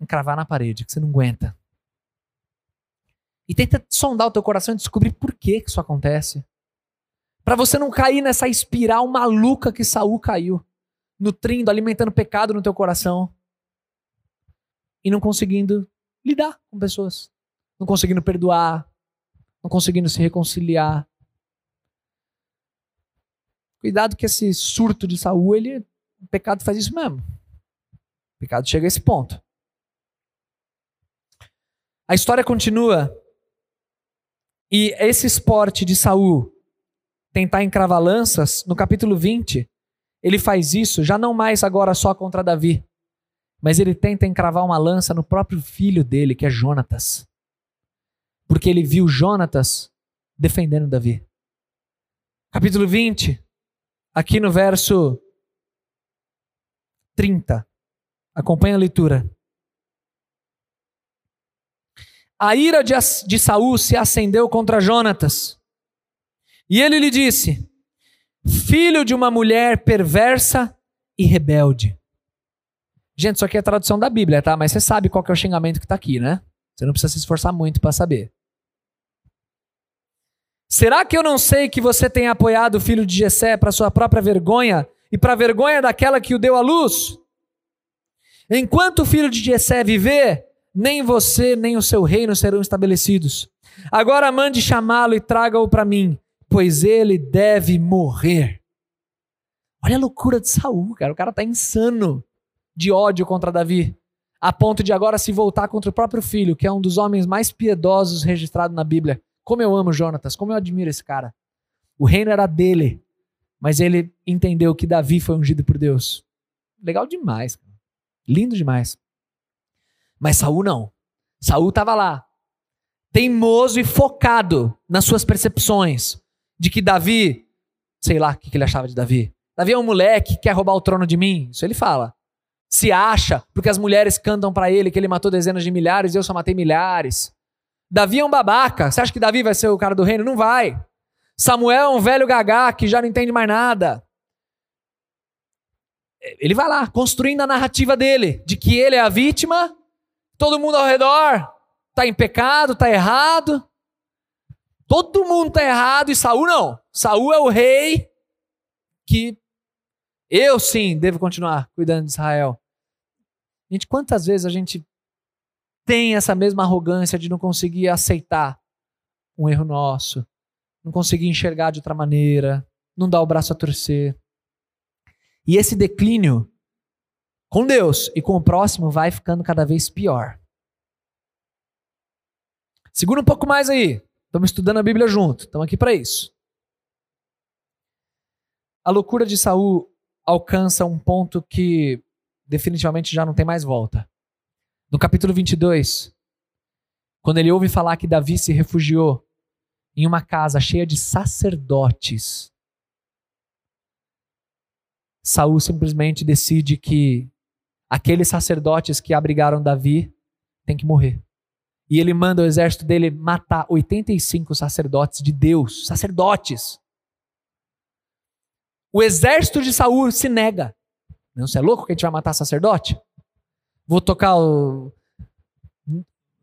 encravar na parede, que você não aguenta. E tenta sondar o teu coração e descobrir por que, que isso acontece. Para você não cair nessa espiral maluca que Saul caiu, nutrindo, alimentando pecado no teu coração e não conseguindo lidar com pessoas, não conseguindo perdoar, não conseguindo se reconciliar. Cuidado que esse surto de Saul, ele, o pecado faz isso mesmo. O pecado chega a esse ponto. A história continua e esse esporte de Saul tentar encravar lanças, no capítulo 20, ele faz isso já não mais agora só contra Davi, mas ele tenta encravar uma lança no próprio filho dele, que é Jonatas. Porque ele viu Jonatas defendendo Davi. Capítulo 20, aqui no verso 30. Acompanha a leitura. a ira de, de Saul se acendeu contra Jonatas. E ele lhe disse: Filho de uma mulher perversa e rebelde. Gente, isso aqui é a tradução da Bíblia, tá? Mas você sabe qual é o xingamento que está aqui, né? Você não precisa se esforçar muito para saber. Será que eu não sei que você tem apoiado o filho de Jessé para sua própria vergonha e para a vergonha daquela que o deu à luz? Enquanto o filho de Jessé viver, nem você nem o seu reino serão estabelecidos. Agora mande chamá-lo e traga-o para mim, pois ele deve morrer. Olha a loucura de Saul, cara. O cara tá insano de ódio contra Davi, a ponto de agora se voltar contra o próprio filho, que é um dos homens mais piedosos registrado na Bíblia. Como eu amo Jonatas, como eu admiro esse cara. O reino era dele, mas ele entendeu que Davi foi ungido por Deus. Legal demais, lindo demais. Mas Saul não. Saul estava lá, teimoso e focado nas suas percepções de que Davi, sei lá o que ele achava de Davi. Davi é um moleque que quer roubar o trono de mim. Isso ele fala. Se acha, porque as mulheres cantam para ele que ele matou dezenas de milhares e eu só matei milhares. Davi é um babaca. Você acha que Davi vai ser o cara do reino? Não vai. Samuel é um velho gagá que já não entende mais nada. Ele vai lá, construindo a narrativa dele, de que ele é a vítima Todo mundo ao redor está em pecado, está errado. Todo mundo está errado e Saul não. Saul é o rei que eu sim devo continuar cuidando de Israel. Gente, quantas vezes a gente tem essa mesma arrogância de não conseguir aceitar um erro nosso, não conseguir enxergar de outra maneira, não dá o braço a torcer. E esse declínio com Deus e com o próximo vai ficando cada vez pior. Segura um pouco mais aí. Estamos estudando a Bíblia junto. Estamos aqui para isso. A loucura de Saul alcança um ponto que definitivamente já não tem mais volta. No capítulo 22, quando ele ouve falar que Davi se refugiou em uma casa cheia de sacerdotes, Saul simplesmente decide que aqueles sacerdotes que abrigaram Davi têm que morrer. E ele manda o exército dele matar 85 sacerdotes de Deus, sacerdotes. O exército de Saul se nega. Não, você é louco que a gente vai matar sacerdote? Vou tocar o,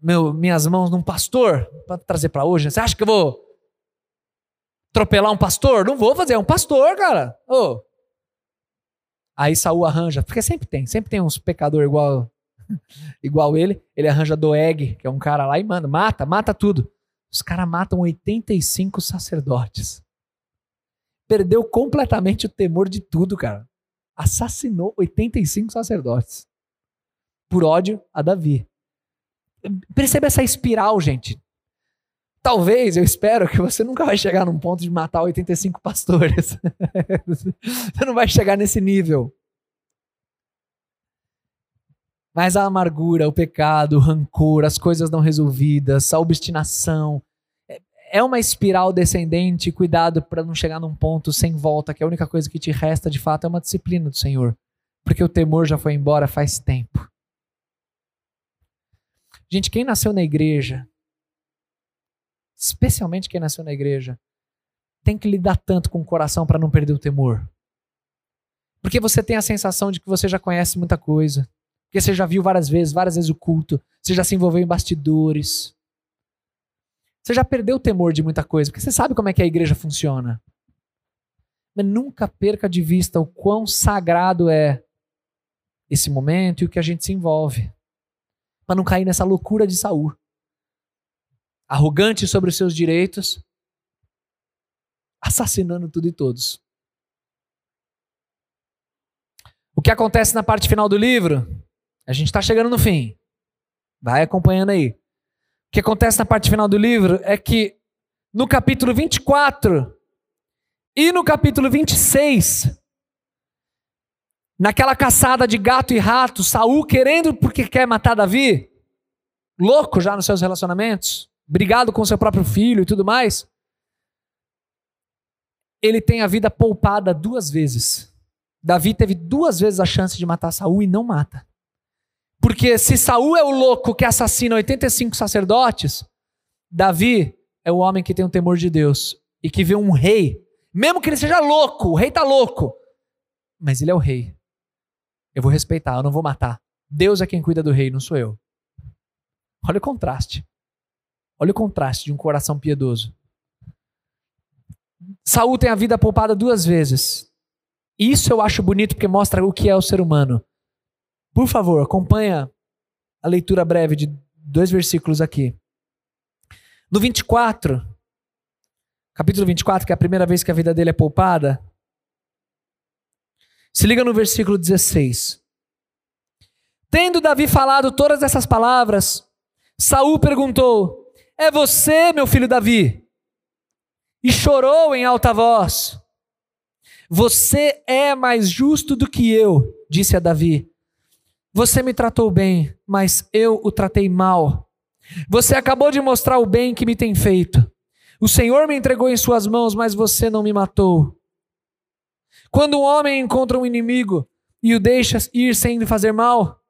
meu, minhas mãos num pastor para trazer para hoje. Você acha que eu vou atropelar um pastor? Não vou fazer, é um pastor, cara. Oh. Aí Saul arranja, porque sempre tem, sempre tem uns pecador igual igual ele. Ele arranja Doeg, que é um cara lá e manda, mata, mata tudo. Os caras matam 85 sacerdotes. Perdeu completamente o temor de tudo, cara. Assassinou 85 sacerdotes. Por ódio a Davi. Perceba essa espiral, gente. Talvez, eu espero que você nunca vai chegar num ponto de matar 85 pastores. você não vai chegar nesse nível. Mas a amargura, o pecado, o rancor, as coisas não resolvidas, a obstinação, é, é uma espiral descendente. Cuidado para não chegar num ponto sem volta, que a única coisa que te resta de fato é uma disciplina do Senhor. Porque o temor já foi embora faz tempo. Gente, quem nasceu na igreja, especialmente quem nasceu na igreja, tem que lidar tanto com o coração para não perder o temor. Porque você tem a sensação de que você já conhece muita coisa. Porque você já viu várias vezes, várias vezes o culto. Você já se envolveu em bastidores. Você já perdeu o temor de muita coisa. Porque você sabe como é que a igreja funciona. Mas nunca perca de vista o quão sagrado é esse momento e o que a gente se envolve para não cair nessa loucura de Saul. Arrogante sobre os seus direitos, assassinando tudo e todos. O que acontece na parte final do livro? A gente está chegando no fim. Vai acompanhando aí. O que acontece na parte final do livro é que no capítulo 24 e no capítulo 26 naquela caçada de gato e rato, Saul querendo porque quer matar Davi, louco já nos seus relacionamentos, brigado com seu próprio filho e tudo mais, ele tem a vida poupada duas vezes. Davi teve duas vezes a chance de matar Saul e não mata. Porque se Saul é o louco que assassina 85 sacerdotes, Davi é o homem que tem o temor de Deus e que vê um rei, mesmo que ele seja louco, o rei tá louco, mas ele é o rei. Eu vou respeitar, eu não vou matar. Deus é quem cuida do rei, não sou eu. Olha o contraste. Olha o contraste de um coração piedoso. Saul tem a vida poupada duas vezes. Isso eu acho bonito porque mostra o que é o ser humano. Por favor, acompanha a leitura breve de dois versículos aqui. No 24, capítulo 24, que é a primeira vez que a vida dele é poupada, se liga no versículo 16. Tendo Davi falado todas essas palavras, Saul perguntou: É você, meu filho Davi? E chorou em alta voz. Você é mais justo do que eu, disse a Davi. Você me tratou bem, mas eu o tratei mal. Você acabou de mostrar o bem que me tem feito. O Senhor me entregou em suas mãos, mas você não me matou. Quando um homem encontra um inimigo e o deixa ir sem lhe fazer mal,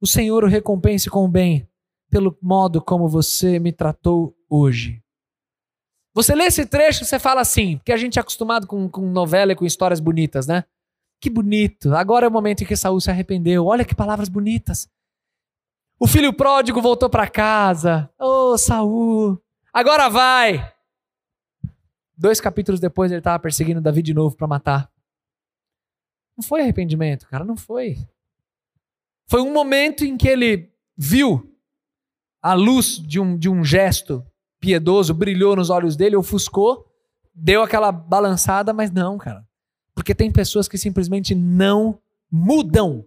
o Senhor o recompense com o bem, pelo modo como você me tratou hoje. Você lê esse trecho, você fala assim, porque a gente é acostumado com, com novela e com histórias bonitas, né? Que bonito. Agora é o momento em que Saul se arrependeu. Olha que palavras bonitas. O filho pródigo voltou para casa. Ô, oh, Saul, agora vai. Dois capítulos depois ele estava perseguindo Davi de novo para matar. Não foi arrependimento, cara, não foi. Foi um momento em que ele viu a luz de um, de um gesto piedoso, brilhou nos olhos dele, ofuscou, deu aquela balançada, mas não, cara. Porque tem pessoas que simplesmente não mudam.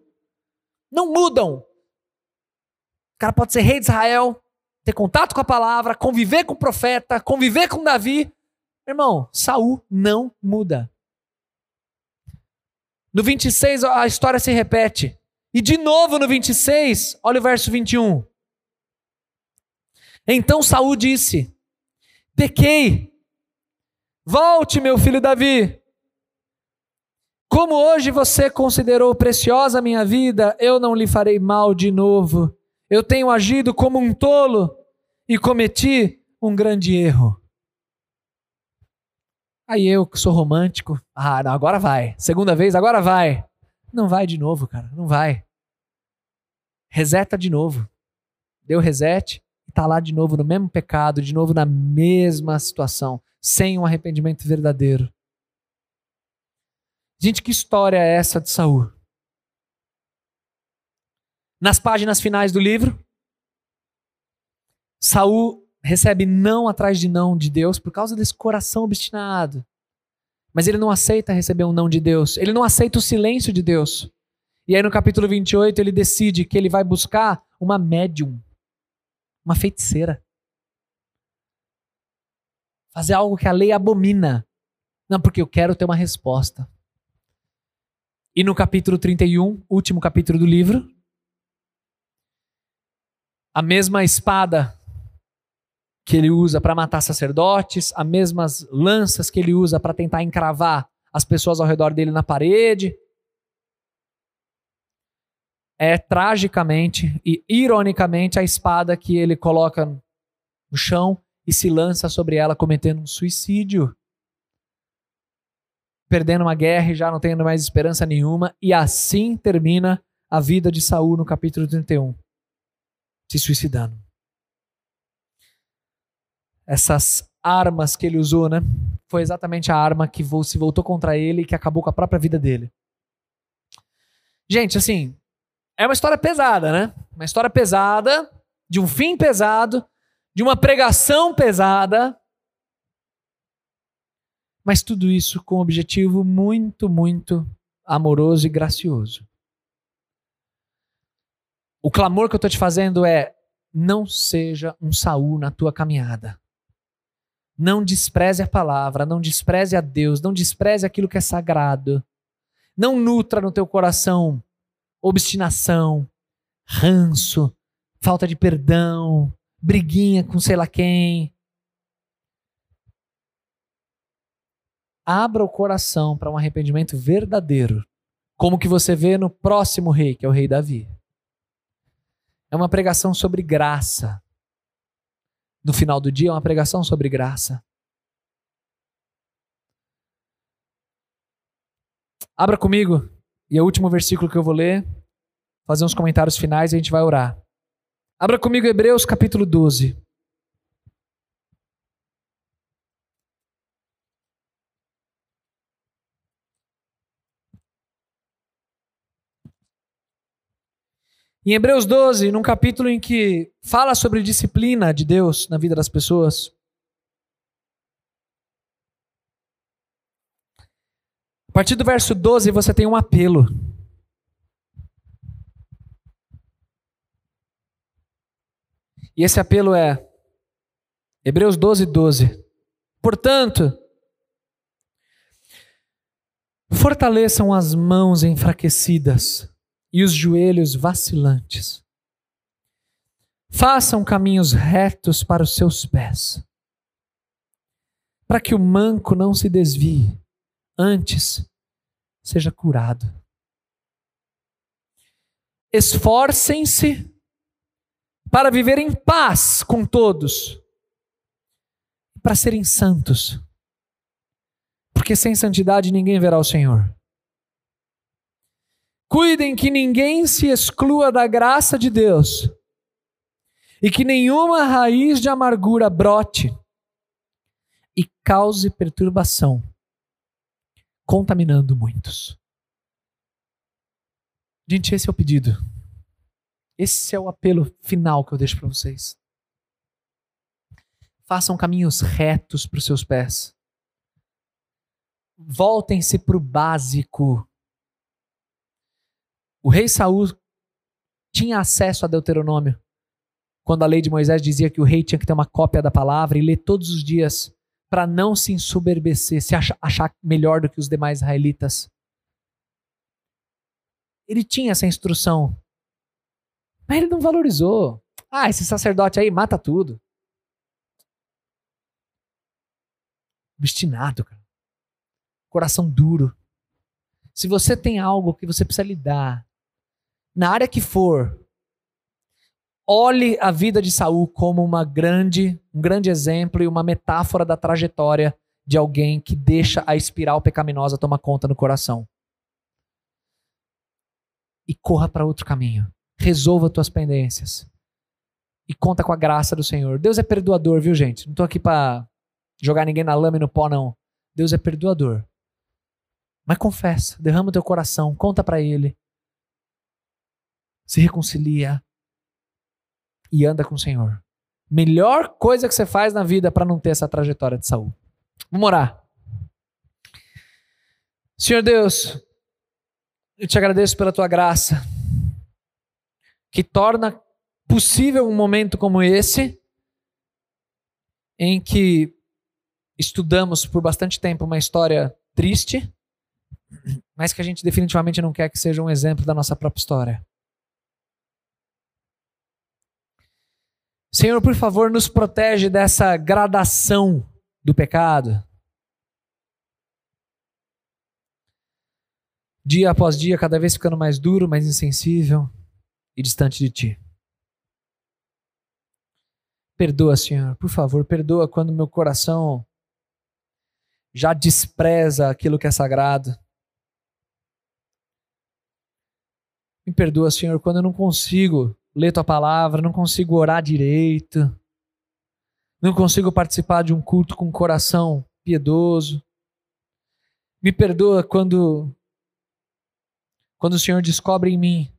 Não mudam. O cara pode ser rei de Israel, ter contato com a palavra, conviver com o profeta, conviver com Davi. Irmão, Saul não muda. No 26 a história se repete. E de novo no 26, olha o verso 21. Então Saul disse: Pequei. Volte, meu filho Davi. Como hoje você considerou preciosa a minha vida, eu não lhe farei mal de novo. Eu tenho agido como um tolo e cometi um grande erro. Aí eu que sou romântico, ah, não, agora vai. Segunda vez, agora vai. Não vai de novo, cara, não vai. Reseta de novo. Deu reset e tá lá de novo no mesmo pecado, de novo na mesma situação, sem um arrependimento verdadeiro. Gente, que história é essa de Saul? Nas páginas finais do livro, Saul recebe não atrás de não de Deus por causa desse coração obstinado. Mas ele não aceita receber um não de Deus. Ele não aceita o silêncio de Deus. E aí no capítulo 28 ele decide que ele vai buscar uma médium, uma feiticeira. Fazer algo que a lei abomina. Não, porque eu quero ter uma resposta. E no capítulo 31, último capítulo do livro, a mesma espada que ele usa para matar sacerdotes, as mesmas lanças que ele usa para tentar encravar as pessoas ao redor dele na parede. É tragicamente e ironicamente a espada que ele coloca no chão e se lança sobre ela cometendo um suicídio perdendo uma guerra e já não tendo mais esperança nenhuma, e assim termina a vida de Saul no capítulo 31, se suicidando. Essas armas que ele usou, né? Foi exatamente a arma que se voltou contra ele e que acabou com a própria vida dele. Gente, assim, é uma história pesada, né? Uma história pesada, de um fim pesado, de uma pregação pesada, mas tudo isso com um objetivo muito, muito amoroso e gracioso. O clamor que eu estou te fazendo é: não seja um Saul na tua caminhada. Não despreze a palavra, não despreze a Deus, não despreze aquilo que é sagrado. Não nutra no teu coração obstinação, ranço, falta de perdão, briguinha com sei lá quem, abra o coração para um arrependimento verdadeiro, como que você vê no próximo rei, que é o rei Davi. É uma pregação sobre graça. No final do dia, é uma pregação sobre graça. Abra comigo, e é o último versículo que eu vou ler, fazer uns comentários finais e a gente vai orar. Abra comigo Hebreus capítulo 12. Em Hebreus 12, num capítulo em que fala sobre disciplina de Deus na vida das pessoas, a partir do verso 12 você tem um apelo. E esse apelo é Hebreus 12, 12. Portanto, fortaleçam as mãos enfraquecidas e os joelhos vacilantes. Façam caminhos retos para os seus pés, para que o manco não se desvie, antes seja curado. Esforcem-se para viver em paz com todos, para serem santos, porque sem santidade ninguém verá o Senhor. Cuidem que ninguém se exclua da graça de Deus e que nenhuma raiz de amargura brote e cause perturbação, contaminando muitos. Gente, esse é o pedido. Esse é o apelo final que eu deixo para vocês. Façam caminhos retos para os seus pés, voltem-se para o básico. O rei Saul tinha acesso a Deuteronômio. Quando a lei de Moisés dizia que o rei tinha que ter uma cópia da palavra e ler todos os dias para não se ensoberbecer, se achar, melhor do que os demais israelitas. Ele tinha essa instrução. Mas ele não valorizou. Ah, esse sacerdote aí mata tudo. Obstinado, cara. Coração duro. Se você tem algo que você precisa lidar, na área que for, olhe a vida de Saul como uma grande, um grande exemplo e uma metáfora da trajetória de alguém que deixa a espiral pecaminosa tomar conta no coração. E corra para outro caminho. Resolva tuas pendências. E conta com a graça do Senhor. Deus é perdoador, viu, gente? Não estou aqui para jogar ninguém na lama e no pó, não. Deus é perdoador. Mas confessa, derrama o teu coração, conta para Ele. Se reconcilia e anda com o Senhor. Melhor coisa que você faz na vida para não ter essa trajetória de saúde. Vamos orar. Senhor Deus, eu te agradeço pela tua graça, que torna possível um momento como esse, em que estudamos por bastante tempo uma história triste, mas que a gente definitivamente não quer que seja um exemplo da nossa própria história. Senhor, por favor, nos protege dessa gradação do pecado. Dia após dia, cada vez ficando mais duro, mais insensível e distante de Ti. Perdoa, Senhor, por favor, perdoa quando meu coração já despreza aquilo que é sagrado. Me perdoa, Senhor, quando eu não consigo ler tua palavra, não consigo orar direito, não consigo participar de um culto com um coração piedoso. Me perdoa quando quando o Senhor descobre em mim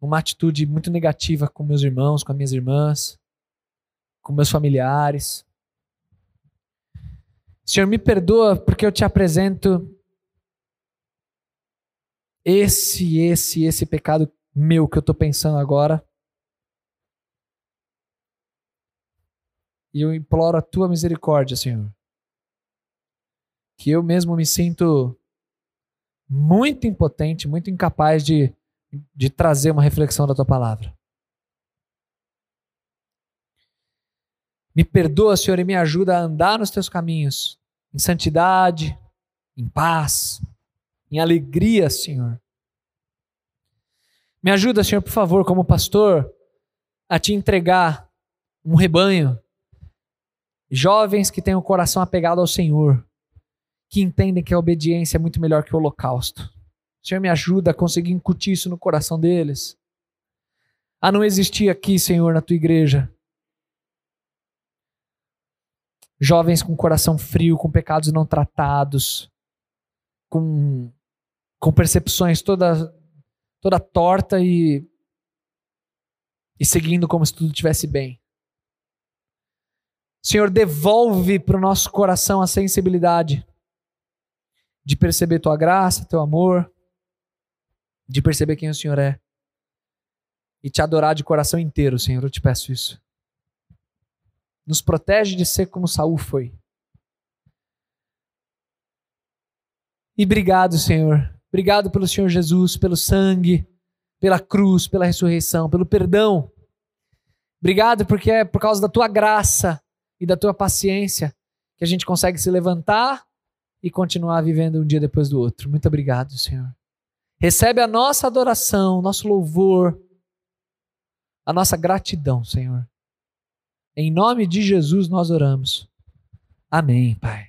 uma atitude muito negativa com meus irmãos, com as minhas irmãs, com meus familiares. Senhor, me perdoa porque eu te apresento esse, esse, esse pecado meu que eu estou pensando agora. E eu imploro a tua misericórdia, Senhor. Que eu mesmo me sinto muito impotente, muito incapaz de, de trazer uma reflexão da tua palavra. Me perdoa, Senhor, e me ajuda a andar nos teus caminhos, em santidade, em paz, em alegria, Senhor. Me ajuda, Senhor, por favor, como pastor, a te entregar um rebanho. Jovens que têm o coração apegado ao Senhor, que entendem que a obediência é muito melhor que o holocausto. Senhor, me ajuda a conseguir incutir isso no coração deles. A não existir aqui, Senhor, na tua igreja. Jovens com coração frio, com pecados não tratados, com, com percepções todas toda torta e, e seguindo como se tudo estivesse bem. Senhor, devolve para o nosso coração a sensibilidade de perceber tua graça, teu amor, de perceber quem o Senhor é e te adorar de coração inteiro, Senhor. Eu te peço isso. Nos protege de ser como Saul foi. E obrigado, Senhor, Obrigado pelo Senhor Jesus, pelo sangue, pela cruz, pela ressurreição, pelo perdão. Obrigado porque é por causa da tua graça e da tua paciência que a gente consegue se levantar e continuar vivendo um dia depois do outro. Muito obrigado, Senhor. Recebe a nossa adoração, nosso louvor, a nossa gratidão, Senhor. Em nome de Jesus nós oramos. Amém, Pai.